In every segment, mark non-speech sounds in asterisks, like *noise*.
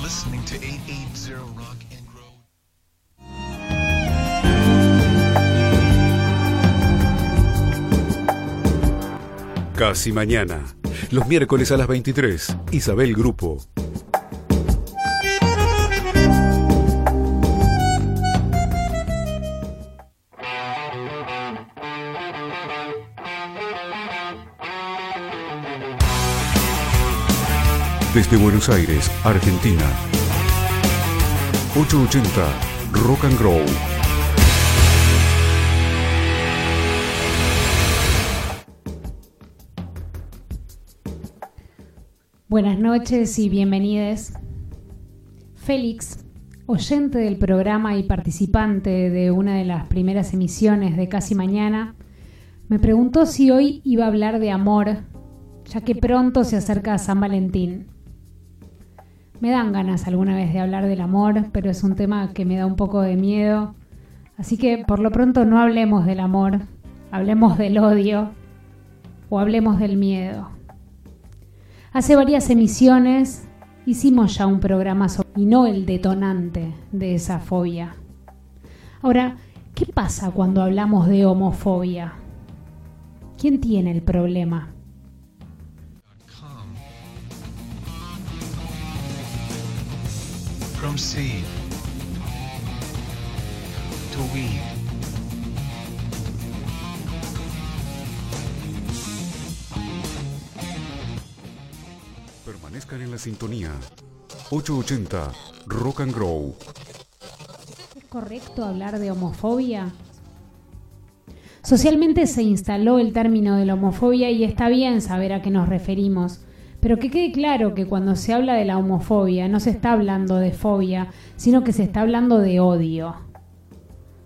listening to 880 Rock and Grow. Casi mañana. Los miércoles a las 23. Isabel Grupo. Desde Buenos Aires, Argentina. 880 Rock and Grow. Buenas noches y bienvenidos. Félix, oyente del programa y participante de una de las primeras emisiones de Casi Mañana, me preguntó si hoy iba a hablar de amor, ya que pronto se acerca San Valentín. Me dan ganas alguna vez de hablar del amor, pero es un tema que me da un poco de miedo, así que por lo pronto no hablemos del amor, hablemos del odio o hablemos del miedo. Hace varias emisiones hicimos ya un programa sobre y no el detonante de esa fobia. Ahora, ¿qué pasa cuando hablamos de homofobia? ¿Quién tiene el problema? Seed to weed. Permanezcan en la sintonía. 880 Rock and Grow. ¿Es correcto hablar de homofobia? Socialmente se instaló el término de la homofobia y está bien saber a qué nos referimos, pero que quede claro que cuando se habla de la homofobia no se está hablando de fobia, sino que se está hablando de odio.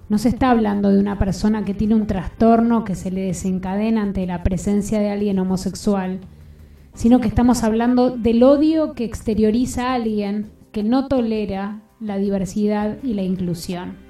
No se está hablando de una persona que tiene un trastorno que se le desencadena ante la presencia de alguien homosexual, sino que estamos hablando del odio que exterioriza a alguien que no tolera la diversidad y la inclusión.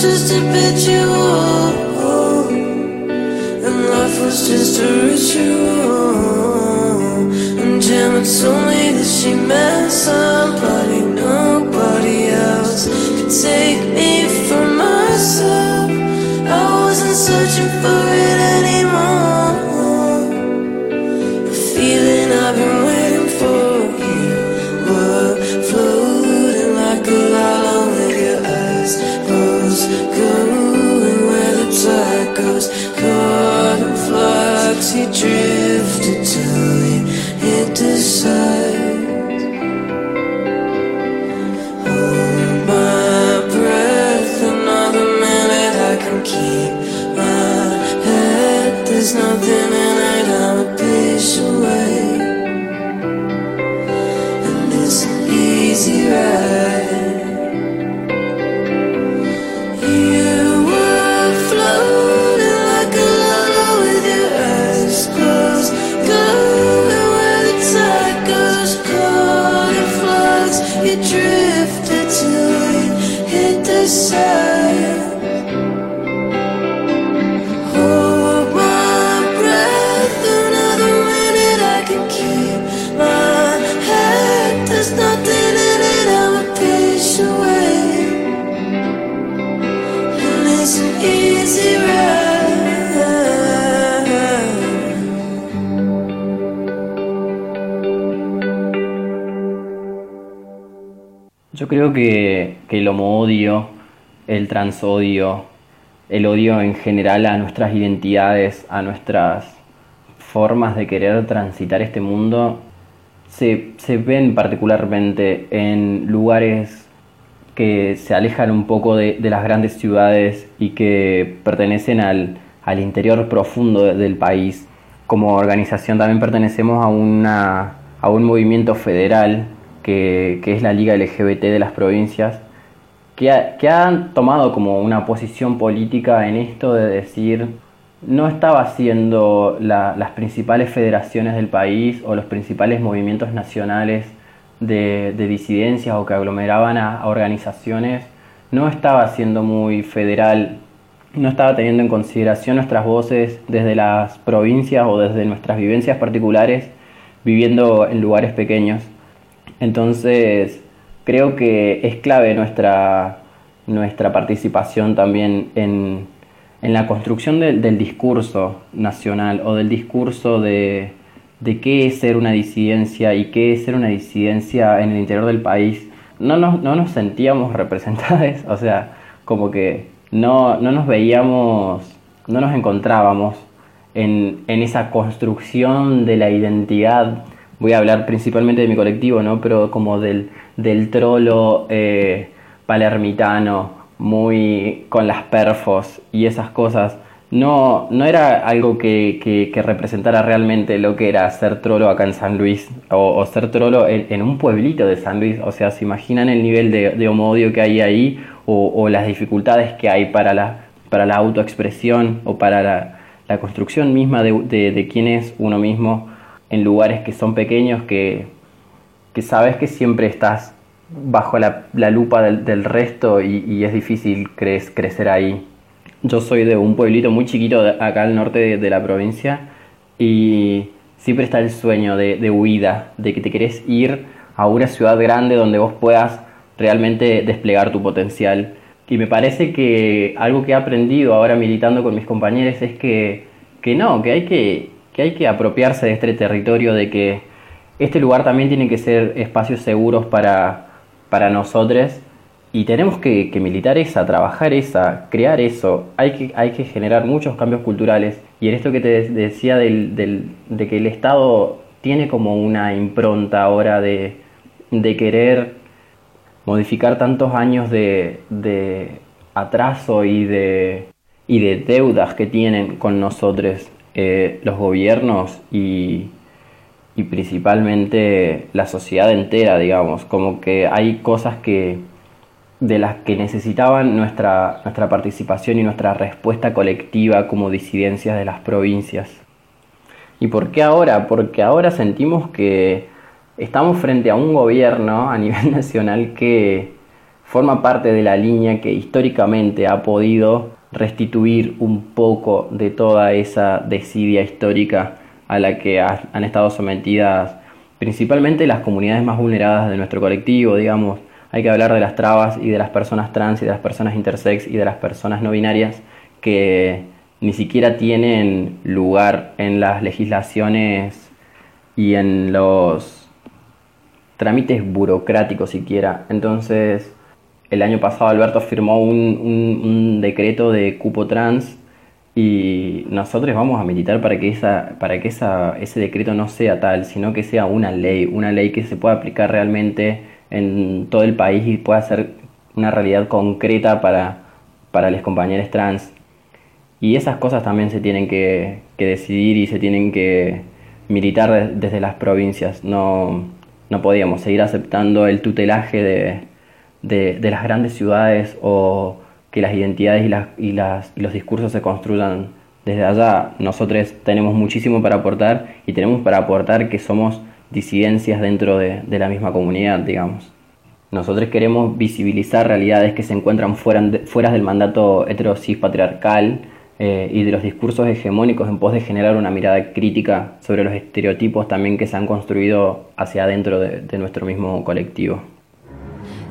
Just habitual. And life was just a ritual. And Gemma told me that she met somebody nobody else could take creo que, que el homo-odio, el transodio, el odio en general a nuestras identidades, a nuestras formas de querer transitar este mundo, se, se ven particularmente en lugares que se alejan un poco de, de las grandes ciudades y que pertenecen al, al interior profundo de- del país. Como organización también pertenecemos a, una, a un movimiento federal que, es la Liga LGBT de las provincias, que, ha- que han tomado como una posición política en esto de decir no estaba haciendo la- las principales federaciones del país o los principales movimientos nacionales de, de disidencias o que aglomeraban a organizaciones, no estaba siendo muy federal, no estaba teniendo en consideración nuestras voces desde las provincias o desde nuestras vivencias particulares viviendo en lugares pequeños. Entonces, creo que es clave nuestra, nuestra participación también en, en la construcción del- discurso nacional o del discurso de, de qué es ser una disidencia y qué es ser una disidencia en el interior del país. No nos, no nos sentíamos *laughs* representados, o sea, como que no, no nos veíamos, no nos encontrábamos en, en esa construcción de la identidad voy a hablar principalmente de mi colectivo, ¿no? Pero como del, del trolo eh, palermitano, muy con las perfos y esas cosas. No, no era algo que, que- representara realmente lo que era ser trolo acá en San Luis o, ser trolo en, un pueblito de San Luis. O sea, ¿se imaginan el nivel de, de homodio que hay ahí o, o las dificultades que hay para la, para la autoexpresión o para la, la construcción misma de, de, de quién es uno mismo en lugares que son pequeños, que, que sabes que siempre estás bajo la, la lupa del, resto y, es difícil cre- crecer ahí. Yo soy de un pueblito muy chiquito de- acá al norte de, de la provincia y siempre está el sueño de, de huida, de que te querés ir a una ciudad grande donde vos puedas realmente desplegar tu potencial. Y me parece que algo que he aprendido ahora militando con mis compañeros es que, que no, que hay que, que hay que apropiarse de este territorio, de que este lugar también tiene que ser espacios seguros para, para nosotros y tenemos que, que militar trabajar esa, crear eso. Hay que, hay que generar muchos cambios culturales. Y en esto que te de- decía del- de que el Estado tiene como una impronta ahora de, de querer modificar tantos años de, de atraso y de, y de deudas que tienen con nosotros eh, los gobiernos y, y principalmente la sociedad entera, digamos, como que hay cosas que de las que necesitaban nuestra, nuestra participación y nuestra respuesta colectiva como disidencias de las provincias. ¿Y por qué ahora? Porque ahora sentimos que estamos frente a un gobierno a nivel *laughs* nacional que forma parte de la línea que históricamente ha podido restituir un poco de toda esa desidia histórica a la que ha- han estado sometidas principalmente las comunidades más vulneradas de nuestro colectivo, digamos. Hay que hablar de las trabas y de las personas trans y de las personas intersex y de las personas no binarias que ni siquiera tienen lugar en las legislaciones y en los trámites burocráticos siquiera. Entonces, el año pasado Alberto firmó un, un- decreto de cupo trans y nosotros vamos a militar para que, esa, para que esa, ese decreto no sea tal, sino que sea una ley, una ley que se pueda aplicar realmente en todo el país y pueda ser una realidad concreta para, para los compañeros trans. Y esas cosas también se tienen que, que decidir y se tienen que militar de- desde las provincias. No, no podíamos seguir aceptando el tutelaje de, de, las grandes ciudades o que las identidades y, las, y, las, y los discursos se construyan desde allá. Nosotros tenemos muchísimo para aportar y tenemos para aportar que somos disidencias dentro de, de la misma comunidad, digamos. Nosotros queremos visibilizar realidades que se encuentran fuera, fuera del mandato heterosis patriarcal eh, y de los discursos hegemónicos en pos de generar una mirada crítica sobre los estereotipos también que se han construido hacia adentro de, de nuestro mismo colectivo.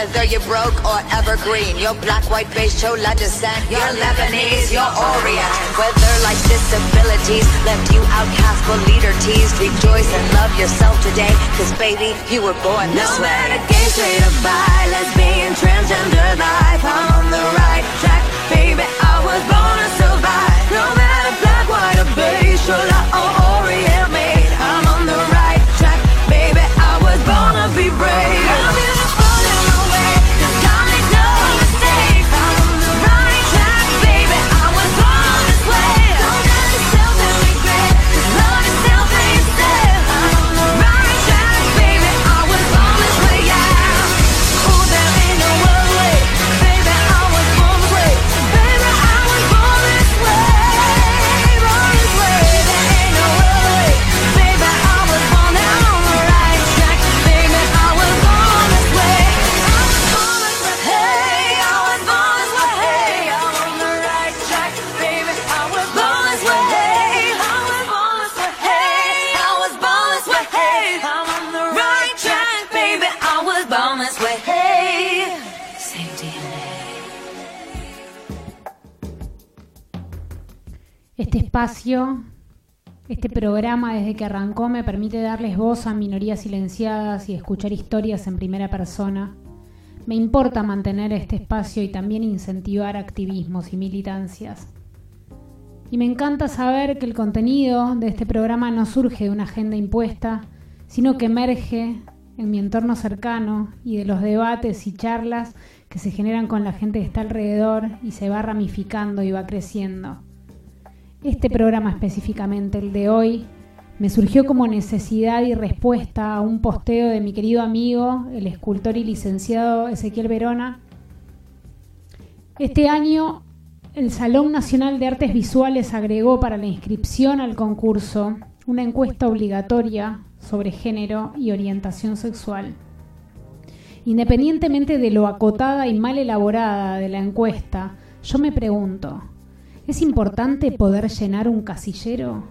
Whether you're broke or evergreen, you're black, white, beige, chola descent. You're Lebanese, you're Orient. Whether life's disabilities left you outcast but leader teased, rejoice and love yourself today. Cause baby, you were born this No way. matter gay, straight or bi, lesbian, transgender life, I'm on the right track, baby. I was born to survive. No matter black, white, or beige, chola or Este espacio, este programa desde que arrancó me permite darles voz a minorías silenciadas y escuchar historias en primera persona. Me importa mantener este espacio y también incentivar activismos y militancias. Y me encanta saber que el contenido de este programa no surge de una agenda impuesta, sino que emerge en mi entorno cercano y de los debates y charlas que se generan con la gente que está alrededor y se va ramificando y va creciendo. Este programa específicamente, el de hoy, me surgió como necesidad y respuesta a un posteo de mi querido amigo, el escultor y licenciado Ezequiel Verona. Este año el Salón Nacional de Artes Visuales agregó para la inscripción al concurso una encuesta obligatoria sobre género y orientación sexual. Independientemente de lo acotada y mal elaborada de la encuesta, yo me pregunto, ¿es importante poder llenar un casillero?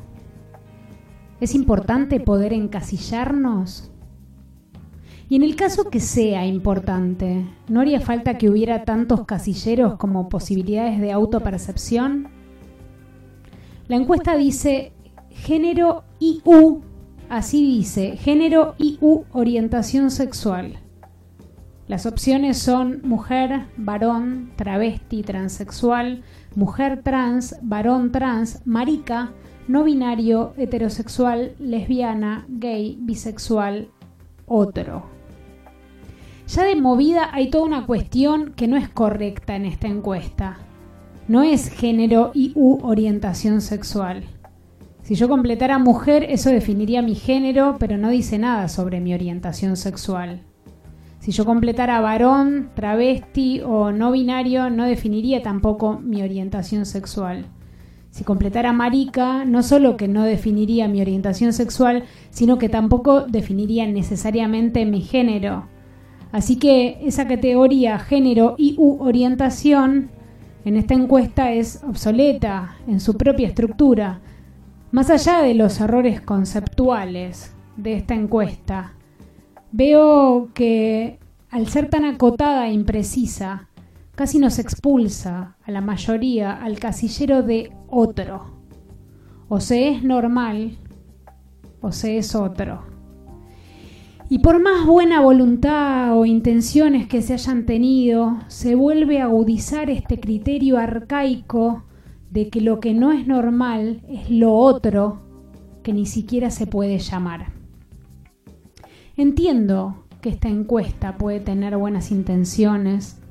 ¿Es importante poder encasillarnos? Y en el caso que sea importante, ¿no haría falta que hubiera tantos casilleros como posibilidades de autopercepción? La encuesta dice género IU, así dice, género IU orientación sexual. Las opciones son mujer, varón, travesti, transexual, mujer trans, varón trans, marica, no binario, heterosexual, lesbiana, gay, bisexual, otro. Ya de movida hay toda una cuestión que no es correcta en esta encuesta. No es género y u orientación sexual. Si yo completara mujer, eso definiría mi género, pero no dice nada sobre mi orientación sexual. Si yo completara varón, travesti o no binario, no definiría tampoco mi orientación sexual. Si completara marica, no solo que no definiría mi orientación sexual, sino que tampoco definiría necesariamente mi género. Así que esa categoría género y u orientación en esta encuesta es obsoleta en su propia estructura. Más allá de los errores conceptuales de esta encuesta, veo que al ser tan acotada e imprecisa, casi nos expulsa a la mayoría al casillero de otro. O se es normal o se es otro. Y por más buena voluntad o intenciones que se hayan tenido, se vuelve a agudizar este criterio arcaico de que lo que no es normal es lo otro que ni siquiera se puede llamar. Entiendo que esta encuesta puede tener buenas intenciones,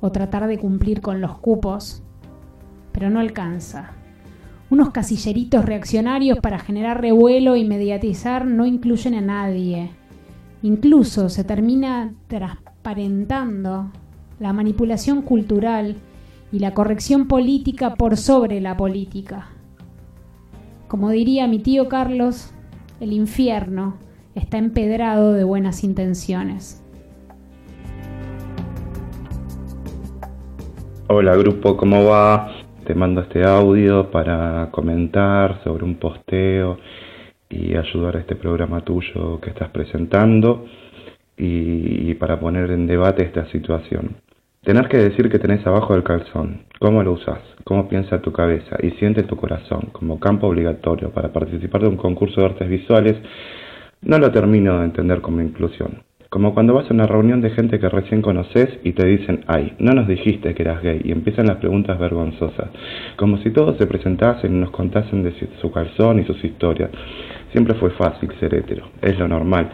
o tratar de cumplir con los cupos, pero no alcanza. Unos casilleritos reaccionarios para generar revuelo y mediatizar no incluyen a nadie. Incluso se termina transparentando la manipulación cultural y la corrección política por sobre la política. Como diría mi tío Carlos, el infierno está empedrado de buenas intenciones. Hola grupo, ¿cómo va? Te mando este audio para comentar sobre un posteo y ayudar a este programa tuyo que estás presentando y, para poner en debate esta situación. Tener que decir que tenés abajo del calzón, cómo lo usás, cómo piensa tu cabeza y siente tu corazón como campo obligatorio para participar de un concurso de artes visuales, no lo termino de entender como inclusión. Como cuando vas a una reunión de gente que recién conoces y te dicen, ay, no nos dijiste que eras gay, y empiezan las preguntas vergonzosas, como si todos se presentasen y nos contasen de su calzón y sus historias. Siempre fue fácil ser hetero, es lo normal.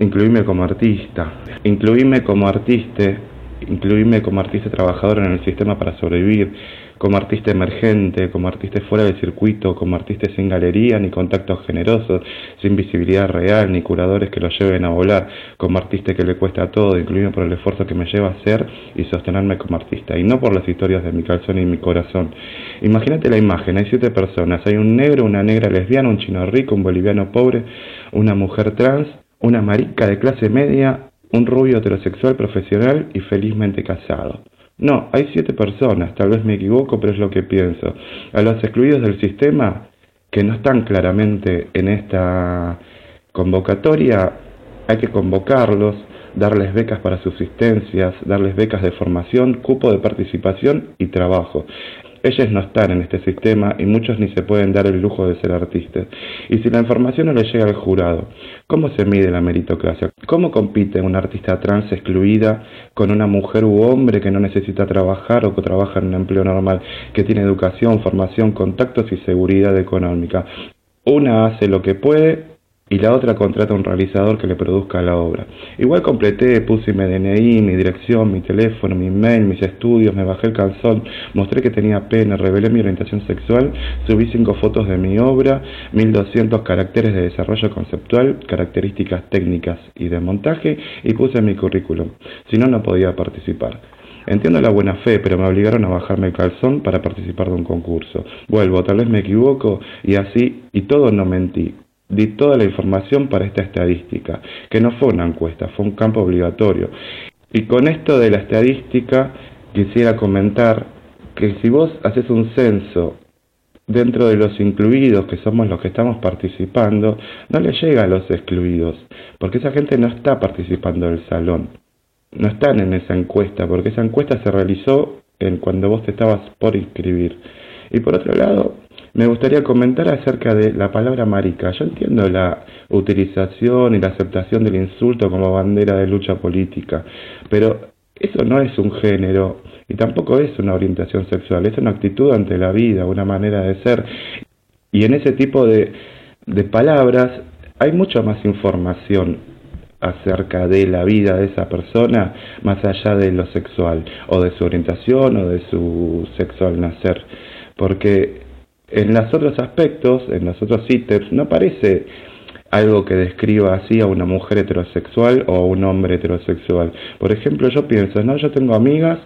Incluirme como artista, incluirme como artista, incluirme como artista trabajador en el sistema para sobrevivir, como artista emergente, como artista fuera del circuito, como artista sin galería ni contactos generosos, sin visibilidad real ni curadores que lo lleven a volar, como artista que le cuesta todo, incluido por el esfuerzo que me lleva a ser y sostenerme como artista, y no por las historias de mi calzón y mi corazón. Imagínate la imagen, hay siete personas, hay un negro, una negra lesbiana, un chino rico, un boliviano pobre, una mujer trans, una marica de clase media, un rubio heterosexual profesional y felizmente casado. No, hay siete personas, tal vez me equivoco, pero es lo que pienso. A los excluidos del sistema, que no están claramente en esta convocatoria, hay que convocarlos, darles becas para subsistencias, darles becas de formación, cupo de participación y trabajo. Ellos no están en este sistema y muchos ni se pueden dar el lujo de ser artistas. Y si la información no le llega al jurado, ¿cómo se mide la meritocracia? ¿Cómo compite una artista trans excluida con una mujer u hombre que no necesita trabajar o que trabaja en un empleo normal, que tiene educación, formación, contactos y seguridad económica? Una hace lo que puede y la otra contrata a un realizador que le produzca la obra. Igual completé, puse mi DNI, mi dirección, mi teléfono, mi mail, mis estudios, me bajé el calzón, mostré que tenía pena, revelé mi orientación sexual, subí cinco fotos de mi obra, 1200 caracteres de desarrollo conceptual, características técnicas y de montaje y puse mi currículum. Si no, no podía participar. Entiendo la buena fe, pero me obligaron a bajarme el calzón para participar de un concurso. Vuelvo, tal vez me equivoco y así, y todo no mentí di toda la información para esta estadística, que no fue una encuesta, fue un campo obligatorio. Y con esto de la estadística quisiera comentar que si vos haces un censo dentro de los incluidos, que somos los que estamos participando, no le llega a los excluidos, porque esa gente no está participando del salón, no están en esa encuesta, porque esa encuesta se realizó en cuando vos te estabas por inscribir. Y por otro lado, me gustaría comentar acerca de la palabra marica. Yo entiendo la utilización y la aceptación del insulto como bandera de lucha política, pero eso no es un género y tampoco es una orientación sexual, es una actitud ante la vida, una manera de ser. Y en ese tipo de, palabras hay mucha más información acerca de la vida de esa persona más allá de lo sexual o de su orientación o de su sexo al nacer porque en los otros aspectos, en los otros ítems, no aparece algo que describa así a una mujer heterosexual o a un hombre heterosexual. Por ejemplo, yo pienso, no, yo tengo amigas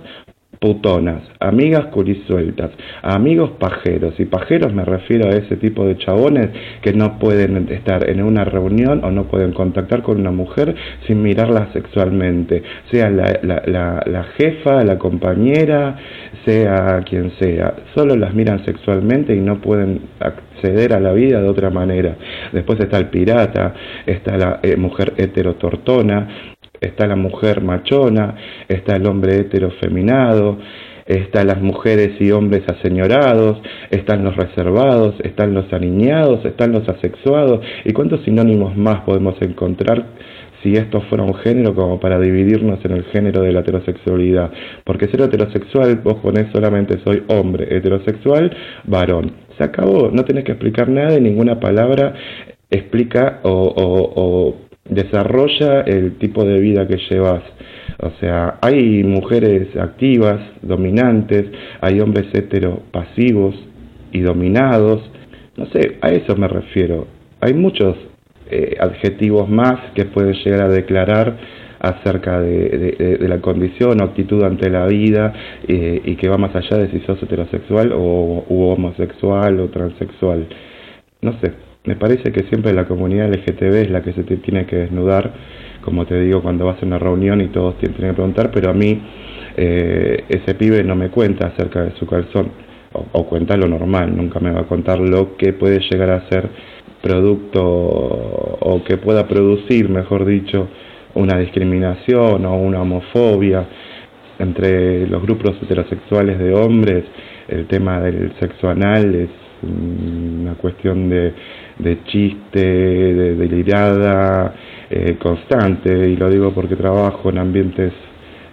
putonas, amigas culisueltas, amigos pajeros. Y pajeros me refiero a ese tipo de chabones que no pueden estar en una reunión o no pueden contactar con una mujer sin mirarla sexualmente, sea la, la, la, jefa, la compañera, sea quien sea. Solo las miran sexualmente y no pueden acceder a la vida de otra manera. Después está el pirata, está la eh, mujer heterotortona, está la mujer machona, está el hombre heterofeminado, están las mujeres y hombres aseñorados, están los reservados, están los aniñados, están los asexuados, y cuántos sinónimos más podemos encontrar si esto fuera un género como para dividirnos en el género de la heterosexualidad. Porque ser heterosexual, vos ponés solamente soy hombre, heterosexual, varón. Se acabó, no tenés que explicar nada y ninguna palabra explica o, o desarrolla el tipo de vida que llevas. O sea, hay mujeres activas, dominantes, hay hombres heteropasivos y dominados. No sé, a eso me refiero. Hay muchos eh, adjetivos más que pueden llegar a declarar acerca de, la condición o actitud ante la vida eh, y que va más allá de si sos heterosexual o homosexual o transexual. No sé, me parece que siempre la comunidad LGTB es la que se te tiene que desnudar, como te digo, cuando vas a una reunión y todos tienen que preguntar, pero a mí eh, ese pibe no me cuenta acerca de su calzón, o, cuenta lo normal, nunca me va a contar lo que puede llegar a ser producto o que pueda producir, mejor dicho, una discriminación o una homofobia entre los grupos heterosexuales de hombres, el tema del sexo anal es una cuestión de de chiste, de delirada eh, constante, y lo digo porque trabajo en ambientes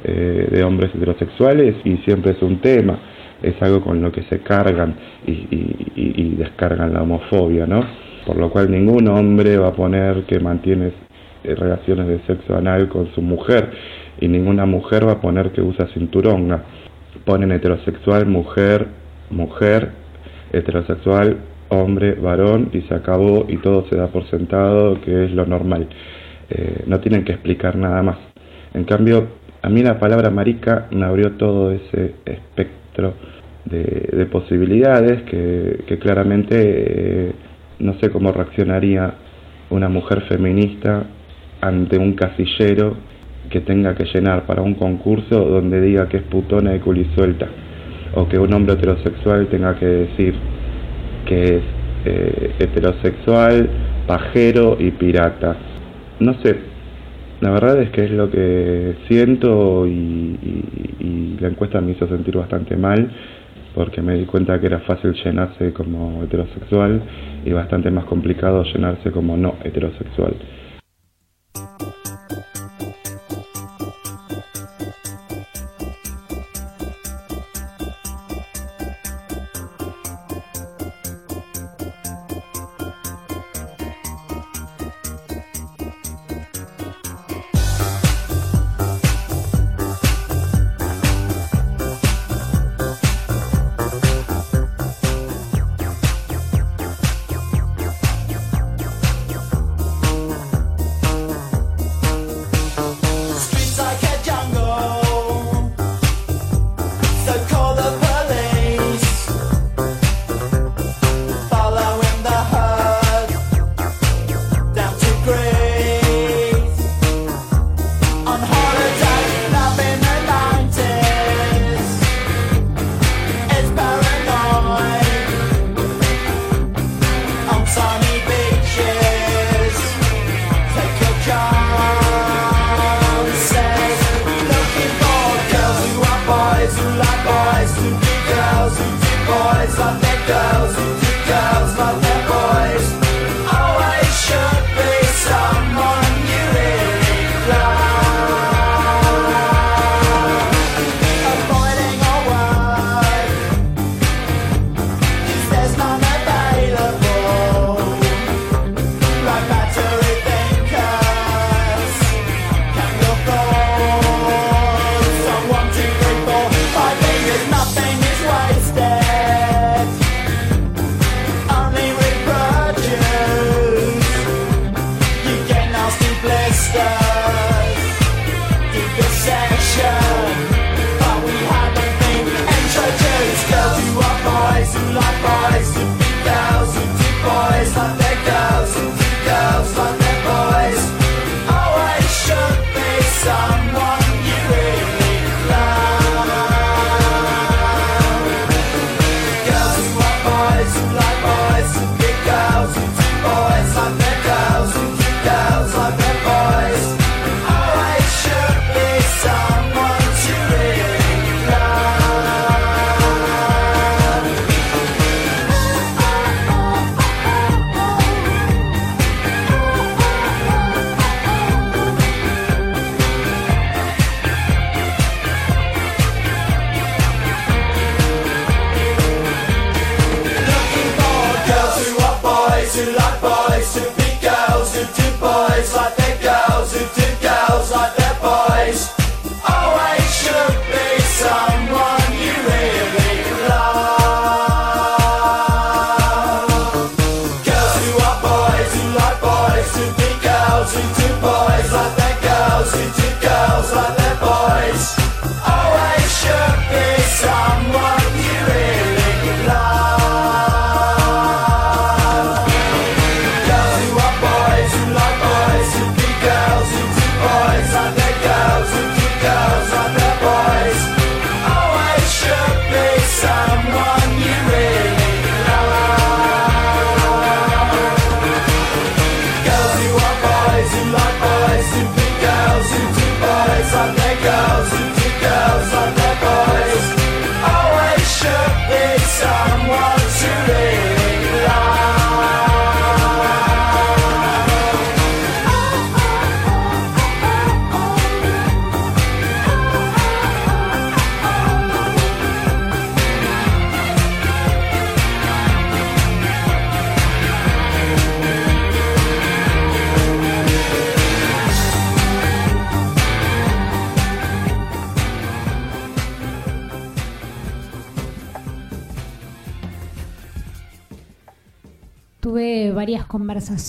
eh, de hombres heterosexuales y siempre es un tema, es algo con lo que se cargan y, y, descargan la homofobia, ¿no? Por lo cual ningún hombre va a poner que mantiene eh, relaciones de sexo anal con su mujer y ninguna mujer va a poner que usa cinturón. Ponen heterosexual, mujer, mujer, heterosexual, hombre, varón y se acabó y todo se da por sentado que es lo normal. Eh, no tienen que explicar nada más. En cambio, a mí la palabra marica me abrió todo ese espectro de, posibilidades que, claramente eh, no sé cómo reaccionaría una mujer feminista ante un casillero que tenga que llenar para un concurso donde diga que es putona y culisuelta o que un hombre heterosexual tenga que decir que es eh, heterosexual, pajero y pirata. No sé, la verdad es que es lo que siento y, y, la encuesta me hizo sentir bastante mal porque me di cuenta que era fácil llenarse como heterosexual y bastante más complicado llenarse como no heterosexual.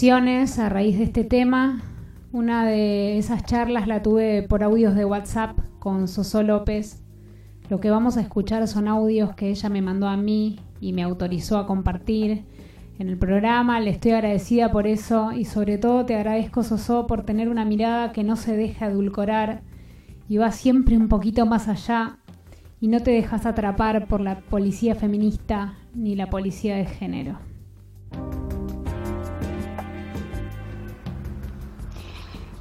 A raíz de este tema. Una de esas charlas la tuve por audios de WhatsApp con Soso López. Lo que vamos a escuchar son audios que ella me mandó a mí y me autorizó a compartir en el programa. Le estoy agradecida por eso y sobre todo te agradezco, Soso, por tener una mirada que no se deja edulcorar y va siempre un poquito más allá y no te dejas atrapar por la policía feminista ni la policía de género.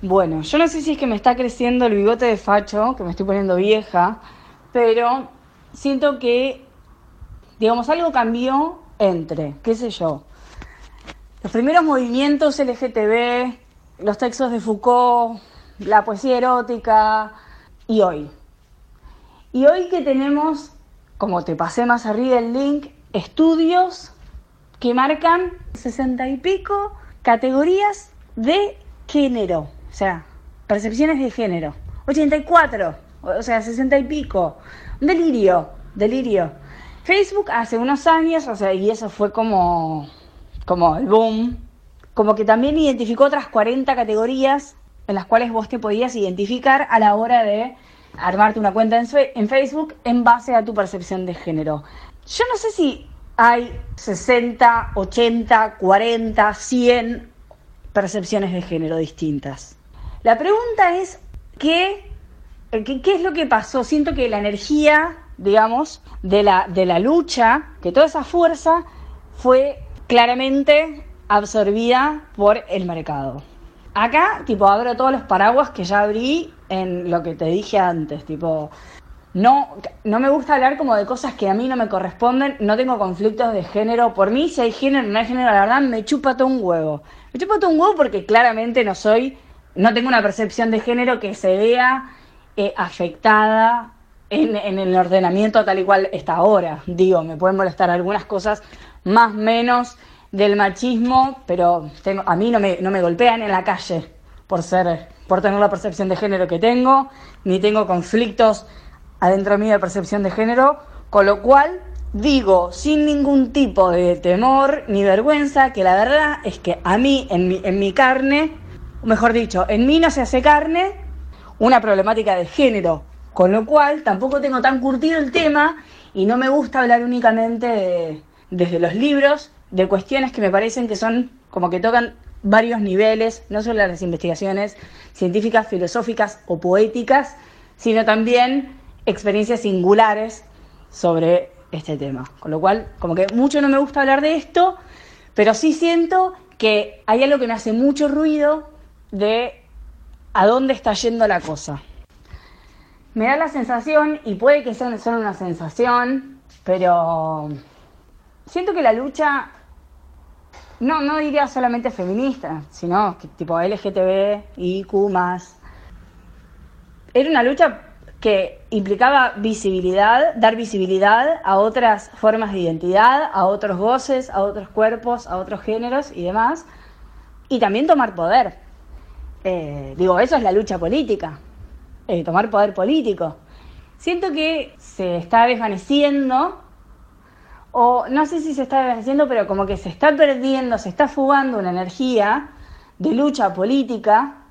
Bueno, yo no sé si es que me está creciendo el bigote de facho, que me estoy poniendo vieja, pero siento que, digamos, algo cambió entre, qué sé yo, los primeros movimientos LGTB, los textos de Foucault, la poesía erótica y hoy. Y hoy que tenemos, como te pasé más arriba el link, estudios que marcan sesenta y pico categorías de género, o sea, percepciones de género. 84, o sea, 60 y pico. Un delirio, delirio. Facebook hace unos años, o sea, y eso fue como, como el boom, como que también identificó otras 40 categorías en las cuales vos te podías identificar a la hora de armarte una cuenta en, en Facebook en base a tu percepción de género. Yo no sé si hay 60, 80, 40, 100 percepciones de género distintas. La pregunta es, ¿qué, eh, qué, qué es lo que pasó? Siento que la energía, digamos, de la, de la lucha, que toda esa fuerza fue claramente absorbida por el mercado. Acá, tipo, abro todos los paraguas que ya abrí en lo que te dije antes, tipo, no, no me gusta hablar como de cosas que a mí no me corresponden, no tengo conflictos de género. Por mí, si hay género o no hay género, la verdad me chupa todo un huevo. Me chupa todo un huevo porque claramente no soy, no tengo una percepción de género que se vea eh, afectada en, en el ordenamiento tal y cual está ahora. Digo, me pueden molestar algunas cosas más menos del machismo, pero tengo, a mí no me, no me golpean en la calle por ser, por tener la percepción de género que tengo, ni tengo conflictos adentro mío de percepción de género, con lo cual digo sin ningún tipo de temor ni vergüenza que la verdad es que a mí, en mi, en mi carne, o mejor dicho, en mí no se hace carne una problemática de género, con lo cual tampoco tengo tan curtido el tema y no me gusta hablar únicamente de- desde los libros de cuestiones que me parecen que son como que tocan varios niveles, no solo las investigaciones científicas, filosóficas o poéticas, sino también experiencias singulares sobre este tema. Con lo cual, como que mucho no me gusta hablar de esto, pero sí siento que hay algo que me hace mucho ruido de a dónde está yendo la cosa. Me da la sensación, y puede que sea solo una sensación, pero siento que la lucha, no, no diría solamente feminista, sino que tipo LGTB, IQ era una lucha que implicaba visibilidad, dar visibilidad a otras formas de identidad, a otros voces, a otros cuerpos, a otros géneros y demás, y también tomar poder. Eh, digo, eso es la lucha política, eh, tomar poder político. Siento que se está desvaneciendo, o no sé si se está desvaneciendo, pero como que se está perdiendo, se está fugando una energía de lucha política,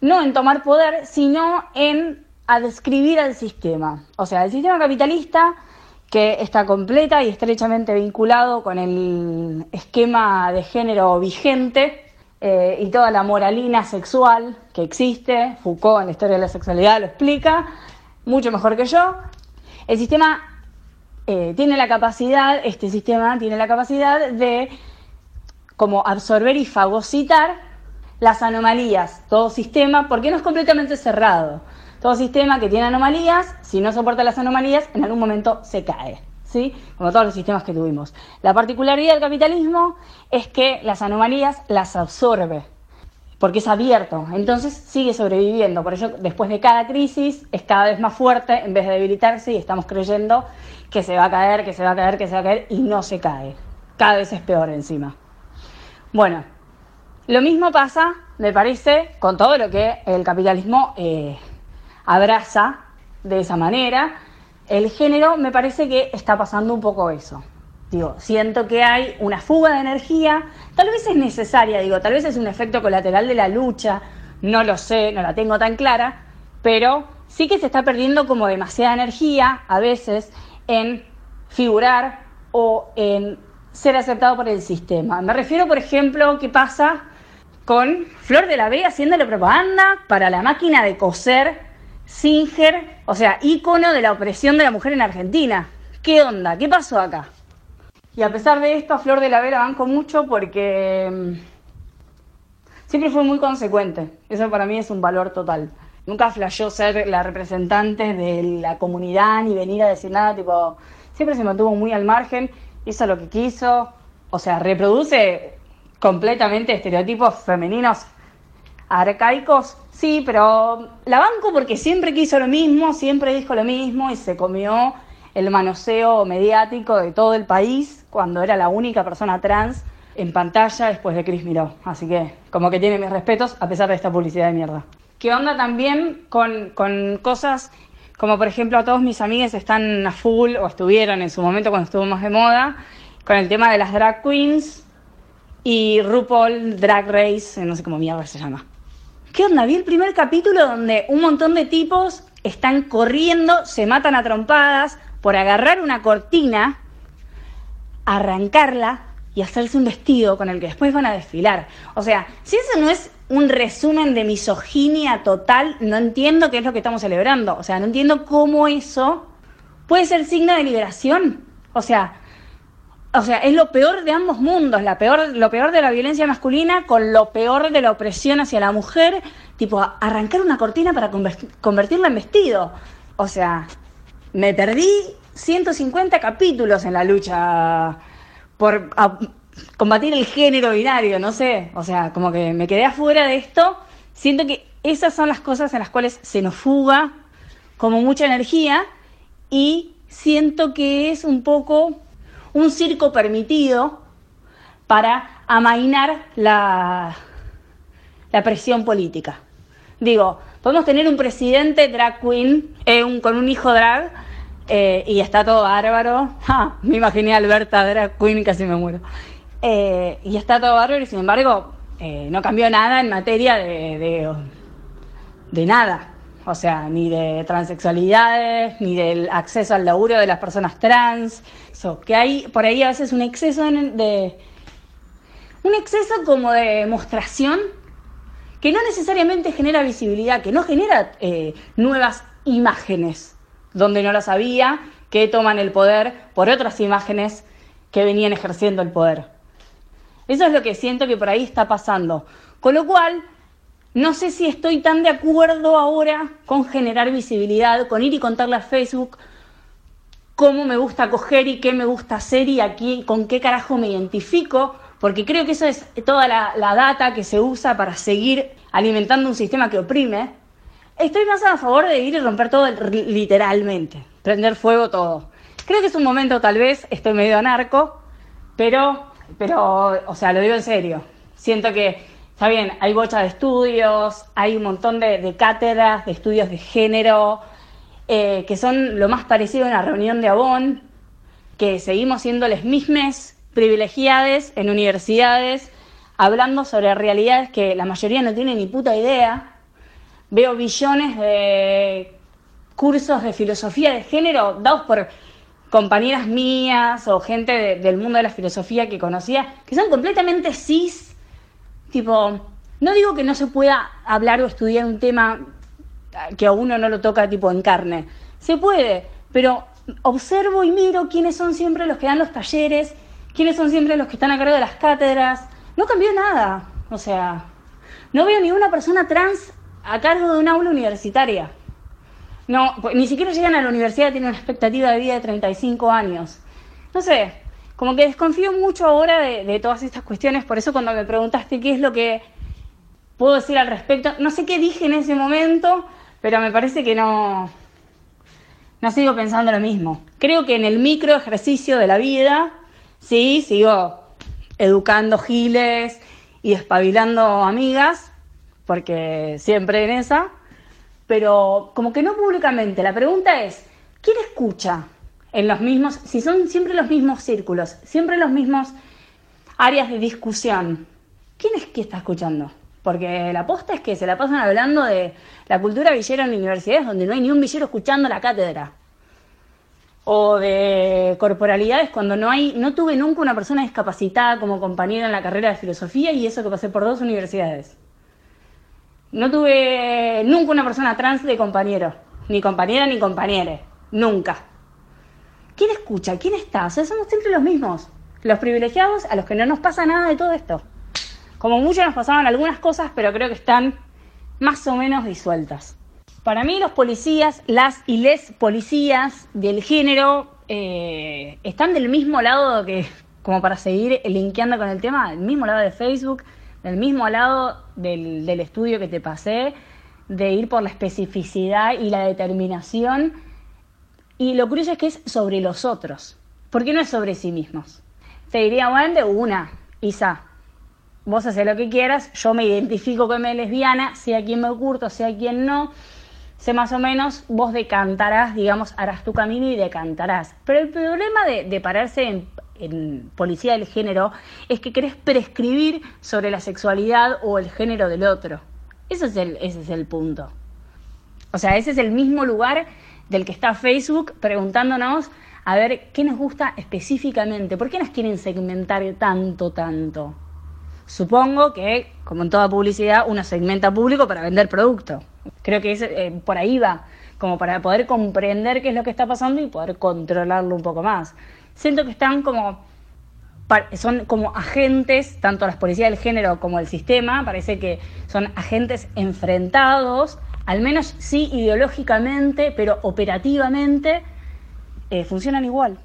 no en tomar poder, sino en a describir al sistema. O sea, el sistema capitalista que está completa y estrechamente vinculado con el esquema de género vigente eh, y toda la moralina sexual que existe. Foucault en la historia de la sexualidad lo explica mucho mejor que yo. El sistema eh, tiene la capacidad, este sistema tiene la capacidad de como absorber y fagocitar las anomalías, todo sistema, porque no es completamente cerrado. Todo sistema que tiene anomalías, si no soporta las anomalías, en algún momento se cae, Como todos los sistemas que tuvimos. La particularidad del capitalismo es que las anomalías las absorbe, porque es abierto, entonces sigue sobreviviendo. Por eso, después de cada crisis, es cada vez más fuerte en vez de debilitarse y estamos creyendo que se va a caer, que se va a caer, que se va a caer y no se cae. Cada vez es peor encima. Bueno, lo mismo pasa, me parece, con todo lo que el capitalismo eh, abraza de esa manera. El género me parece que está pasando un poco eso. Digo, siento que hay una fuga de energía, tal vez es necesaria, digo, tal vez es un efecto colateral de la lucha, no lo sé, no la tengo tan clara, pero sí que se está perdiendo como demasiada energía a veces en figurar o en ser aceptado por el sistema. Me refiero, por ejemplo, qué pasa con Flor de la Vega haciéndole propaganda para la máquina de coser Singer, o sea, ícono de la opresión de la mujer en Argentina. ¿Qué onda? ¿Qué pasó acá? Y a pesar de esto, a Flor de la Vega banco mucho porque mm, siempre fue muy consecuente. Eso para mí es un valor total. Nunca flashó ser la representante de la comunidad ni venir a decir nada, tipo, siempre se mantuvo muy al margen, hizo lo que quiso, o sea, reproduce completamente estereotipos femeninos arcaicos, sí, pero la banco porque siempre quiso lo mismo, siempre dijo lo mismo y se comió el manoseo mediático de todo el país cuando era la única persona trans en pantalla después de Chris Miró. Así que como que tiene mis respetos a pesar de esta publicidad de mierda. ¿Qué onda también con, con cosas como por ejemplo a todos mis amigos están a full o estuvieron en su momento cuando estuvo más de moda con el tema de las drag queens y RuPaul Drag Race, no sé cómo mierda se llama. ¿Qué onda? Vi el primer capítulo donde un montón de tipos están corriendo, se matan a trompadas por agarrar una cortina, arrancarla y hacerse un vestido con el que después van a desfilar. O sea, si eso no es un resumen de misoginia total, no entiendo qué es lo que estamos celebrando. O sea, no entiendo cómo eso puede ser signo de liberación. O sea, o sea, es lo peor de ambos mundos, la peor, lo peor de la violencia masculina con lo peor de la opresión hacia la mujer, tipo arrancar una cortina para conver- convertirla en vestido. O sea, me perdí 150 capítulos en la lucha por combatir el género binario, no sé, o sea, como que me quedé afuera de esto. Siento que esas son las cosas en las cuales se nos fuga como mucha energía y siento que es un poco un circo permitido para amainar la, la presión política. Digo, podemos tener un presidente drag queen eh, con un hijo drag eh, y está todo bárbaro. *laughs* Me imaginé a Alberta drag queen y casi me muero. Eh, y está todo bárbaro y sin embargo no cambió nada en materia de, de nada. O sea, ni de transexualidades, ni del acceso al laburo de las personas trans. Que hay por ahí a veces un exceso de. Un exceso como de demostración que no necesariamente genera visibilidad, que no genera eh, nuevas imágenes donde no las había, que toman el poder por otras imágenes que venían ejerciendo el poder. Eso es lo que siento que por ahí está pasando. Con lo cual, no sé si estoy tan de acuerdo ahora con generar visibilidad, con ir y contarle a Facebook cómo me gusta coger y qué me gusta hacer y aquí con qué carajo me identifico, porque creo que eso es toda la, data que se usa para seguir alimentando un sistema que oprime. Estoy más a favor de ir y romper todo literalmente, prender fuego todo. Creo que es un momento, tal vez, estoy medio anarco, pero, pero, o sea, lo digo en serio. Siento que, está bien, hay bocha de estudios, hay un montón de, cátedras, de estudios de género, eh, que son lo más parecido a una reunión de Avon, que seguimos siendo les mismes privilegiadas en universidades, hablando sobre realidades que la mayoría no tiene ni puta idea. Veo billones de cursos de filosofía de género dados por compañeras mías o gente de- del mundo de la filosofía que conocía, que son completamente cis, tipo, no digo que no se pueda hablar o estudiar un tema que a uno no lo toca tipo en carne, se puede, pero observo y miro quiénes son siempre los que dan los talleres, quiénes son siempre los que están a cargo de las cátedras, no cambió nada, o sea, no veo ni una persona trans a cargo de un aula universitaria. No, pues, ni siquiera llegan a la universidad, tienen una expectativa de vida de 35 años. No sé, como que desconfío mucho ahora de, todas estas cuestiones, por eso cuando me preguntaste qué es lo que puedo decir al respecto, no sé qué dije en ese momento, pero me parece que no, no sigo pensando lo mismo. Creo que en el micro ejercicio de la vida, sí, sigo educando giles y espabilando amigas, porque siempre en esa, pero como que no públicamente. La pregunta es, ¿quién escucha en los mismos, si son siempre los mismos círculos, siempre los mismos áreas de discusión, ¿quién es que está escuchando? Porque la posta es que se la pasan hablando de la cultura villera en universidades donde no hay ni un villero escuchando la cátedra. O de corporalidades cuando no hay, no tuve nunca una persona discapacitada como compañera en la carrera de filosofía y eso que pasé por dos universidades. No tuve nunca una persona trans de compañero, ni compañera ni compañere, nunca. ¿Quién escucha? ¿Quién está? O sea, somos siempre los mismos, los privilegiados a los que no nos pasa nada de todo esto. Como mucho nos pasaban algunas cosas, pero creo que están más o menos disueltas. Para mí los policías, las y les policías del género eh, están del mismo lado que, como para seguir linkeando con el tema, del mismo lado de Facebook, del mismo lado del, del estudio que te pasé, de ir por la especificidad y la determinación. Y lo curioso es que es sobre los otros, porque no es sobre sí mismos. Te diría, bueno, de una, Isa, vos haces lo que quieras, yo me identifico como lesbiana, sé a quién me oculto, sé a quién no, sé más o menos, vos decantarás, digamos, harás tu camino y decantarás. Pero el problema de, de pararse en, en policía del género es que querés prescribir sobre la sexualidad o el género del otro. Ese es el, ese es el punto. O sea, ese es el mismo lugar del que está Facebook preguntándonos a ver qué nos gusta específicamente, por qué nos quieren segmentar tanto, tanto. Supongo que, como en toda publicidad, uno segmenta público para vender producto. Creo que es, eh, por ahí va, como para poder comprender qué es lo que está pasando y poder controlarlo un poco más. Siento que están como, son como agentes, tanto las policías del género como el sistema, parece que son agentes enfrentados, al menos sí ideológicamente, pero operativamente eh, funcionan igual.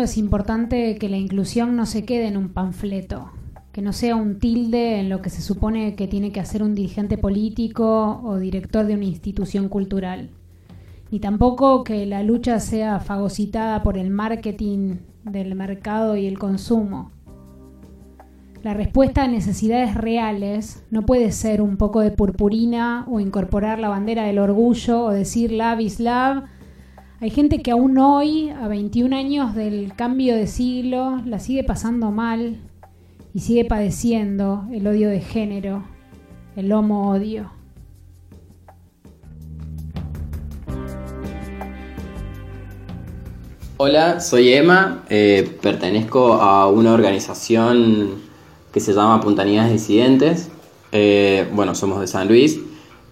Es importante que la inclusión no se quede en un panfleto, que no sea un tilde en lo que se supone que tiene que hacer un dirigente político o director de una institución cultural, ni tampoco que la lucha sea fagocitada por el marketing del mercado y el consumo. La respuesta a necesidades reales no puede ser un poco de purpurina o incorporar la bandera del orgullo o decir love is love. Hay gente que aún hoy, a 21 años del cambio de siglo, la sigue pasando mal y sigue padeciendo el odio de género, el homo odio. Hola, soy Emma, eh, pertenezco a una organización que se llama Puntanías Disidentes. Eh, bueno, somos de San Luis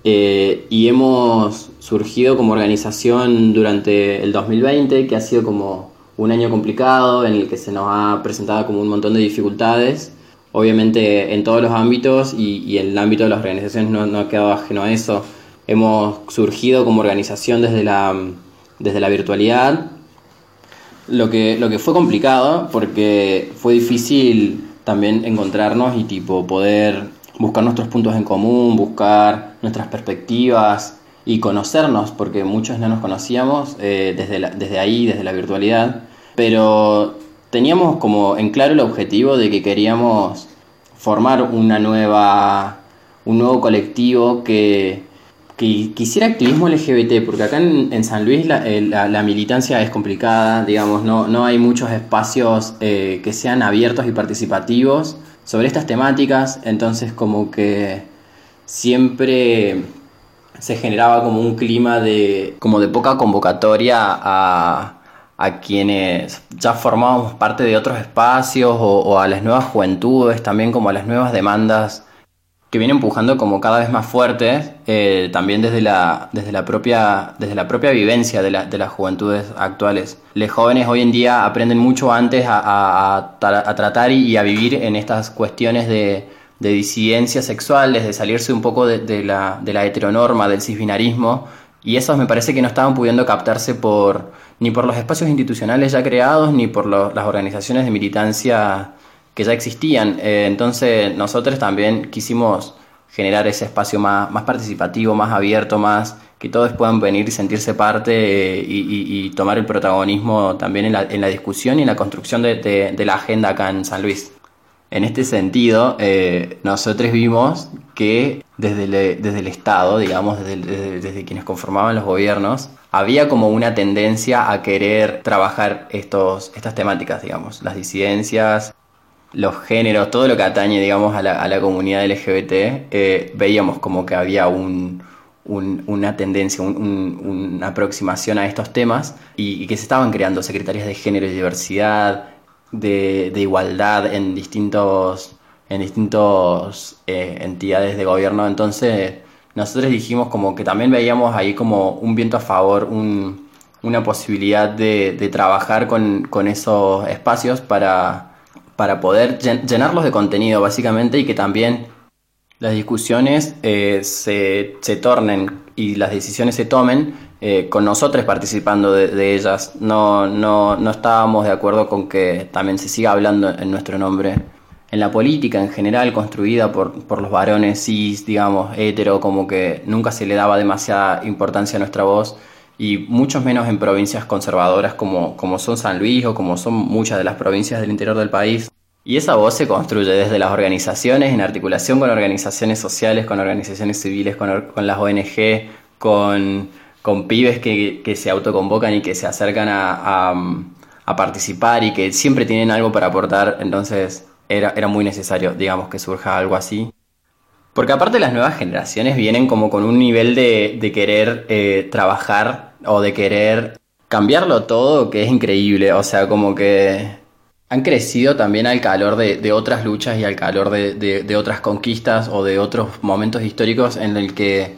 eh, y hemos surgido como organización durante el 2020, que ha sido como un año complicado en el que se nos ha presentado como un montón de dificultades. Obviamente en todos los ámbitos y, en el ámbito de las organizaciones no, no ha quedado ajeno a eso. Hemos surgido como organización desde la, desde la virtualidad, lo que, lo que fue complicado porque fue difícil también encontrarnos y tipo poder buscar nuestros puntos en común, buscar nuestras perspectivas y conocernos, porque muchos no nos conocíamos eh, desde, ahí, desde la virtualidad, pero teníamos como en claro el objetivo de que queríamos formar una nueva, un nuevo colectivo que, hiciera activismo LGBT, porque acá en, San Luis la, eh, la- la militancia es complicada, digamos, no, no hay muchos espacios eh, que sean abiertos y participativos sobre estas temáticas, entonces como que siempre se generaba como un clima de, como de poca convocatoria a, a quienes ya formábamos parte de otros espacios o, o a las nuevas juventudes, también como a las nuevas demandas que viene empujando como cada vez más fuertes, eh, también desde la, desde, la propia, desde la propia vivencia de, la- de las juventudes actuales. Los jóvenes hoy en día aprenden mucho antes a, a- a tra- a tratar y a vivir en estas cuestiones de, de disidencias sexuales, de salirse un poco de, la, de la heteronorma, del cisbinarismo, y esos me parece que no estaban pudiendo captarse por, ni por los espacios institucionales ya creados, ni por las organizaciones de militancia que ya existían. Eh, entonces nosotros también quisimos generar ese espacio más, más participativo, más abierto, más que todos puedan venir y sentirse parte eh, y, tomar el protagonismo también en la, en la discusión y en la construcción de, de- la agenda acá en San Luis. En este sentido, eh, nosotros vimos que desde el, desde el Estado, digamos, desde, desde- desde quienes conformaban los gobiernos, había como una tendencia a querer trabajar estos, estas temáticas, digamos, las disidencias, los géneros, todo lo que atañe, digamos, a la, a la comunidad LGBT, eh, veíamos como que había un, un- una tendencia, un- un- una aproximación a estos temas y, que se estaban creando secretarías de género y diversidad, de, de igualdad en distintos, en distintos eh, entidades de gobierno. Entonces, nosotros dijimos como que también veíamos ahí como un viento a favor, un- una posibilidad de, de trabajar con, con esos espacios para, para poder llen- llenarlos de contenido básicamente y que también las discusiones eh, se, se tornen y las decisiones se tomen eh, con nosotros participando de, de ellas. No, no, no estábamos de acuerdo con que también se siga hablando en nuestro nombre. En la política en general, construida por, por los varones cis, digamos, hetero, como que nunca se le daba demasiada importancia a nuestra voz y mucho menos en provincias conservadoras como, como son San Luis o como son muchas de las provincias del interior del país. Y esa voz se construye desde las organizaciones, en articulación con organizaciones sociales, con organizaciones civiles, con, con las ONG, con, con pibes que, que se autoconvocan y que se acercan a, a, a participar y que siempre tienen algo para aportar. Entonces era, era muy necesario, digamos, que surja algo así. Porque aparte las nuevas generaciones vienen como con un nivel de, de querer eh, trabajar o de querer cambiarlo todo que es increíble. O sea, como que han crecido también al calor de, de otras luchas y al calor de, de- de otras conquistas o de otros momentos históricos en el que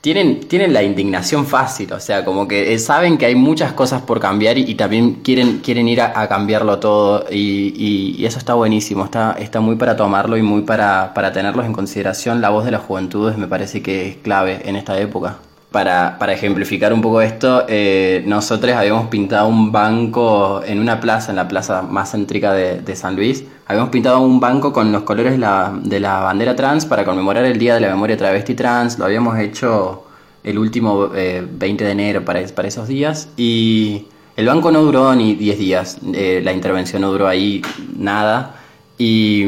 tienen, tienen la indignación fácil, o sea, como que eh, saben que hay muchas cosas por cambiar y, también quieren, quieren ir a, a cambiarlo todo y, y- y eso está buenísimo, está, está muy para tomarlo y muy para, para tenerlos en consideración. La voz de las juventudes me parece que es clave en esta época. Para, para ejemplificar un poco esto, eh, nosotros habíamos pintado un banco en una plaza, en la plaza más céntrica de, San Luis. Habíamos pintado un banco con los colores de la, de la bandera trans para conmemorar el Día de la Memoria Travesti Trans. Lo habíamos hecho el último eh, 20 de enero para, para esos días. Y el banco no duró ni 10 días. eh, la intervención no duró ahí nada. Y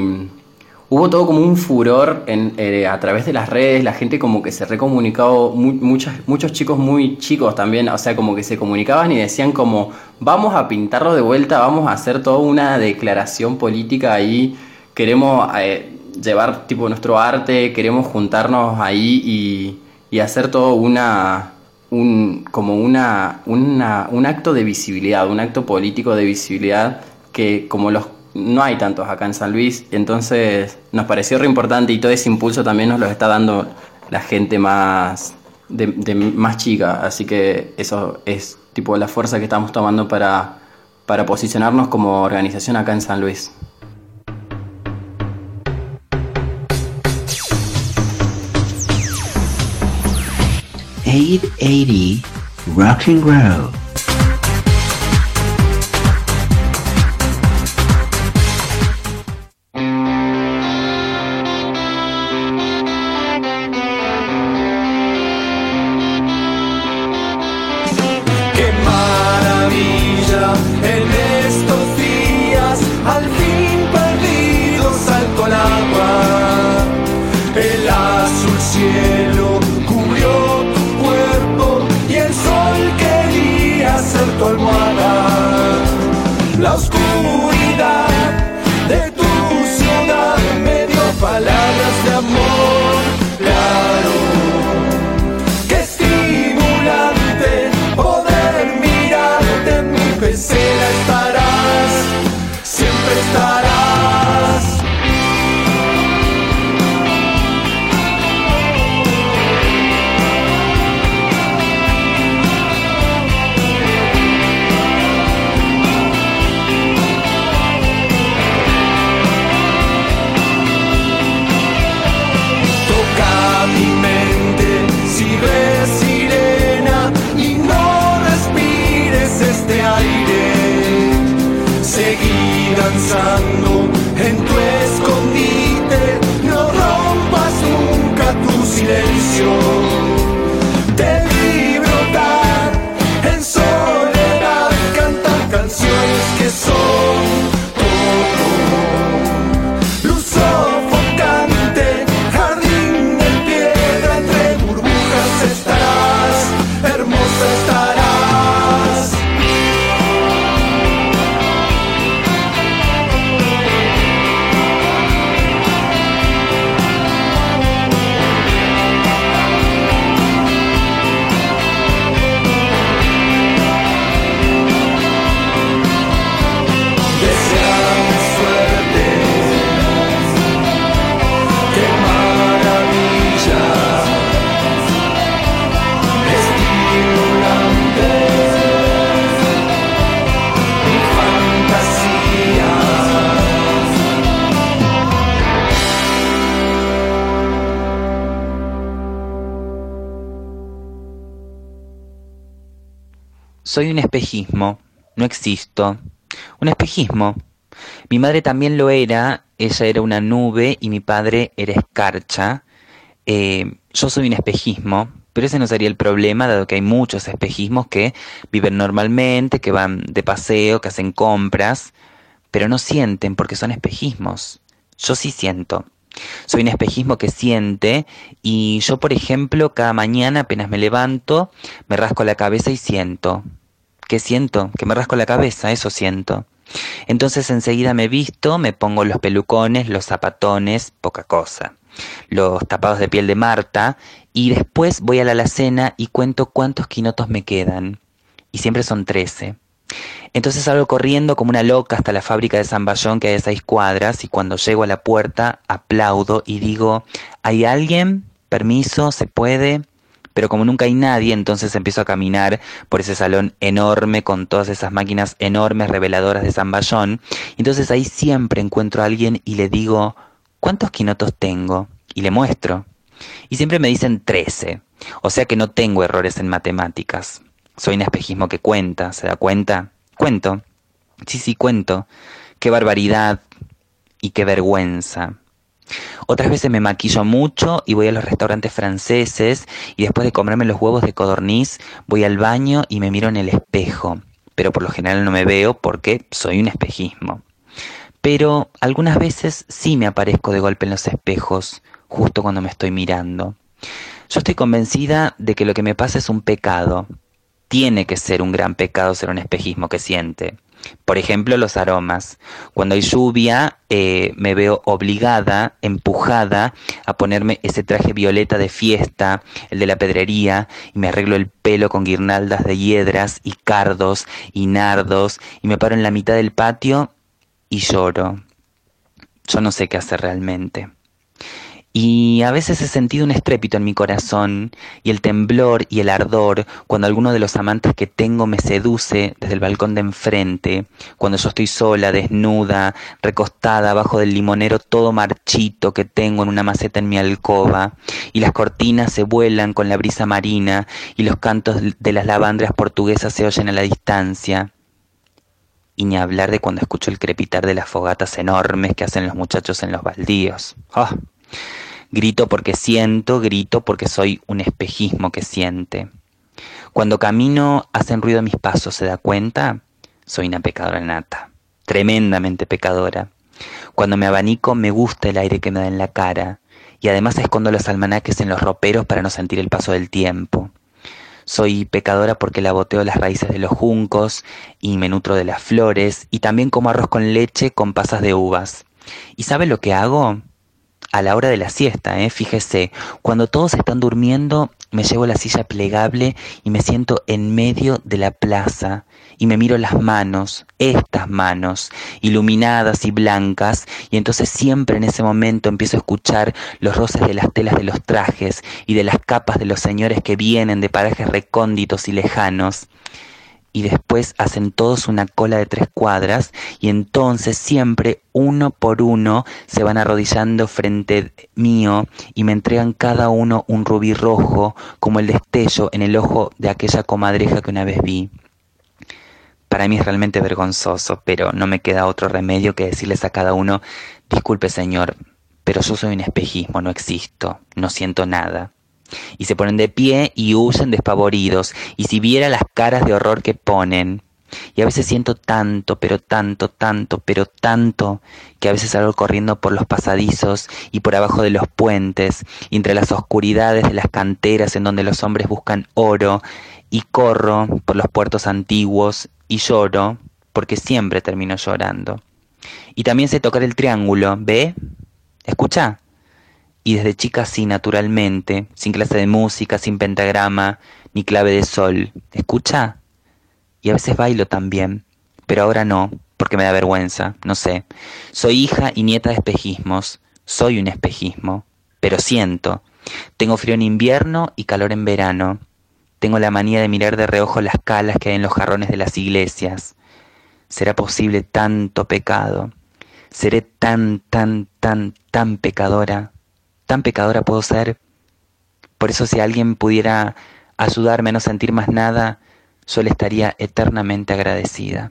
hubo todo como un furor en, eh, a través de las redes, la gente como que se recomunicaba, mu- muchas, muchos chicos muy chicos también, o sea, como que se comunicaban y decían como, vamos a pintarlo de vuelta, vamos a hacer toda una declaración política ahí, queremos eh, llevar tipo nuestro arte, queremos juntarnos ahí y, y hacer todo una... Un, como una, una, un acto de visibilidad, un acto político de visibilidad que como los no hay tantos acá en San Luis, entonces nos pareció re importante y todo ese impulso también nos lo está dando la gente más más chica, así que eso es tipo la fuerza que estamos tomando para, para posicionarnos como organización acá en San Luis. 880 Rock and Grow. Espejismo, no existo. Un espejismo. Mi madre también lo era, ella era una nube y mi padre era escarcha. Eh, yo soy un espejismo, pero ese no sería el problema, dado que hay muchos espejismos que viven normalmente, que van de paseo, que hacen compras, pero no sienten porque son espejismos. Yo sí siento. Soy un espejismo que siente y yo, por ejemplo, cada mañana apenas me levanto, me rasco la cabeza y siento. ¿Qué siento? Que me rasco la cabeza, eso siento. Entonces enseguida me visto, me pongo los pelucones, los zapatones, poca cosa, los tapados de piel de Marta y después voy a la alacena y cuento cuántos quinotos me quedan. Y siempre son trece. Entonces salgo corriendo como una loca hasta la fábrica de San Bayón que hay a seis cuadras y cuando llego a la puerta aplaudo y digo, ¿hay alguien? ¿Permiso? ¿Se puede? Pero como nunca hay nadie, entonces empiezo a caminar por ese salón enorme con todas esas máquinas enormes reveladoras de San Bayón. Entonces ahí siempre encuentro a alguien y le digo, ¿cuántos quinotos tengo? Y le muestro. Y siempre me dicen 13, o sea que no tengo errores en matemáticas. Soy un espejismo que cuenta, ¿se da cuenta? Cuento. Sí, sí, cuento. Qué barbaridad y qué vergüenza. Otras veces me maquillo mucho y voy a los restaurantes franceses y después de comerme los huevos de codorniz voy al baño y me miro en el espejo. Pero por lo general no me veo porque soy un espejismo. Pero algunas veces sí me aparezco de golpe en los espejos, justo cuando me estoy mirando. Yo estoy convencida de que lo que me pasa es un pecado. Tiene que ser un gran pecado ser un espejismo que siente. Por ejemplo, los aromas. Cuando hay lluvia, eh, me veo obligada, empujada a ponerme ese traje violeta de fiesta, el de la pedrería, y me arreglo el pelo con guirnaldas de hiedras y cardos y nardos, y me paro en la mitad del patio y lloro. Yo no sé qué hacer realmente. Y a veces he sentido un estrépito en mi corazón y el temblor y el ardor cuando alguno de los amantes que tengo me seduce desde el balcón de enfrente, cuando yo estoy sola, desnuda, recostada abajo del limonero todo marchito que tengo en una maceta en mi alcoba, y las cortinas se vuelan con la brisa marina y los cantos de las lavandras portuguesas se oyen a la distancia. Y ni hablar de cuando escucho el crepitar de las fogatas enormes que hacen los muchachos en los baldíos. ¡Ah! Grito porque siento, grito porque soy un espejismo que siente. Cuando camino hacen ruido mis pasos, ¿se da cuenta? Soy una pecadora nata, tremendamente pecadora. Cuando me abanico me gusta el aire que me da en la cara y además escondo los almanaques en los roperos para no sentir el paso del tiempo. Soy pecadora porque laboteo las raíces de los juncos y me nutro de las flores y también como arroz con leche con pasas de uvas. ¿Y sabe lo que hago? A la hora de la siesta, ¿eh? fíjese, cuando todos están durmiendo, me llevo la silla plegable y me siento en medio de la plaza y me miro las manos, estas manos, iluminadas y blancas, y entonces siempre en ese momento empiezo a escuchar los roces de las telas de los trajes y de las capas de los señores que vienen de parajes recónditos y lejanos y después hacen todos una cola de tres cuadras y entonces siempre uno por uno se van arrodillando frente mío y me entregan cada uno un rubí rojo como el destello en el ojo de aquella comadreja que una vez vi. Para mí es realmente vergonzoso, pero no me queda otro remedio que decirles a cada uno, disculpe señor, pero yo soy un espejismo, no existo, no siento nada y se ponen de pie y huyen despavoridos, y si viera las caras de horror que ponen, y a veces siento tanto, pero tanto, tanto, pero tanto, que a veces salgo corriendo por los pasadizos y por abajo de los puentes, y entre las oscuridades de las canteras en donde los hombres buscan oro, y corro por los puertos antiguos y lloro, porque siempre termino llorando. Y también sé tocar el triángulo, ¿ve? ¿Escucha? Y desde chica sí, naturalmente, sin clase de música, sin pentagrama, ni clave de sol. ¿Escucha? Y a veces bailo también, pero ahora no, porque me da vergüenza, no sé. Soy hija y nieta de espejismos, soy un espejismo, pero siento. Tengo frío en invierno y calor en verano. Tengo la manía de mirar de reojo las calas que hay en los jarrones de las iglesias. ¿Será posible tanto pecado? ¿Seré tan, tan, tan, tan pecadora? Tan pecadora puedo ser. Por eso si alguien pudiera ayudarme a no sentir más nada, yo le estaría eternamente agradecida.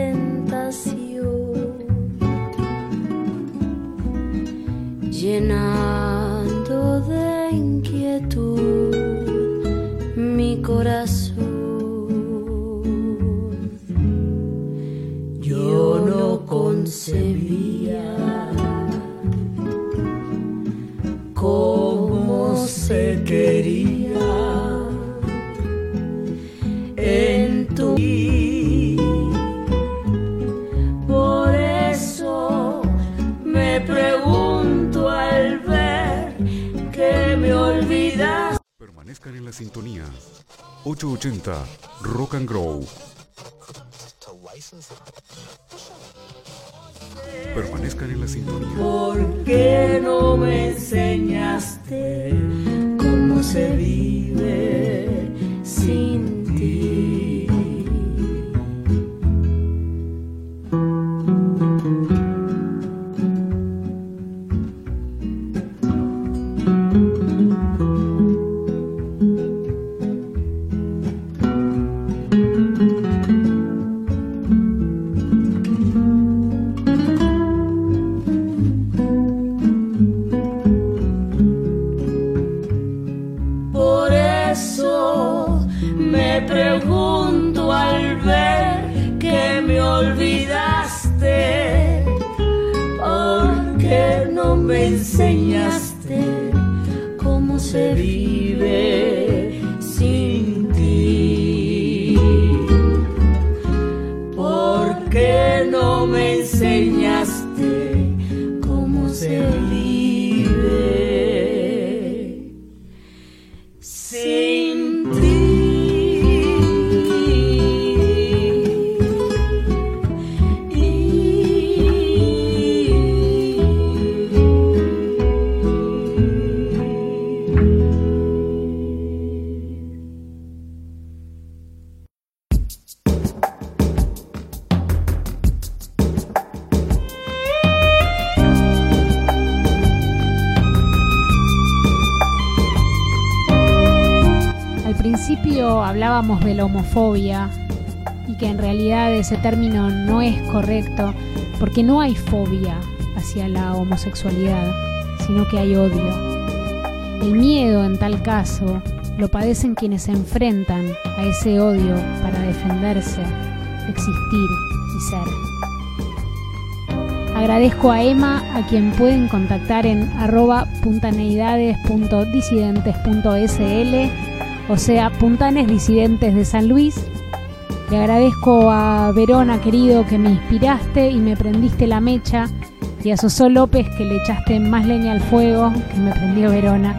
llenando de inquietud mi corazón. Permanezcan en la sintonía. 880 Rock and Grow. Permanezcan en la sintonía. ¿Por qué no me enseñaste cómo se vive sin ti? Homofobia y que en realidad ese término no es correcto porque no hay fobia hacia la homosexualidad, sino que hay odio. El miedo en tal caso lo padecen quienes se enfrentan a ese odio para defenderse, existir y ser. Agradezco a Emma, a quien pueden contactar en arroba puntaneidades.disidentes.sl, o sea, Puntanes Disidentes de San Luis. Le agradezco a Verona, querido, que me inspiraste y me prendiste la mecha, y a Sosó López, que le echaste más leña al fuego, que me prendió Verona.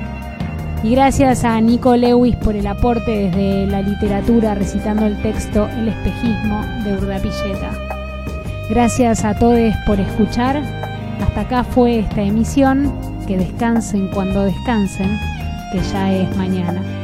Y gracias a Nico Lewis por el aporte desde la literatura recitando el texto El espejismo de Urdapilleta. Gracias a todos por escuchar. Hasta acá fue esta emisión. Que descansen cuando descansen, que ya es mañana.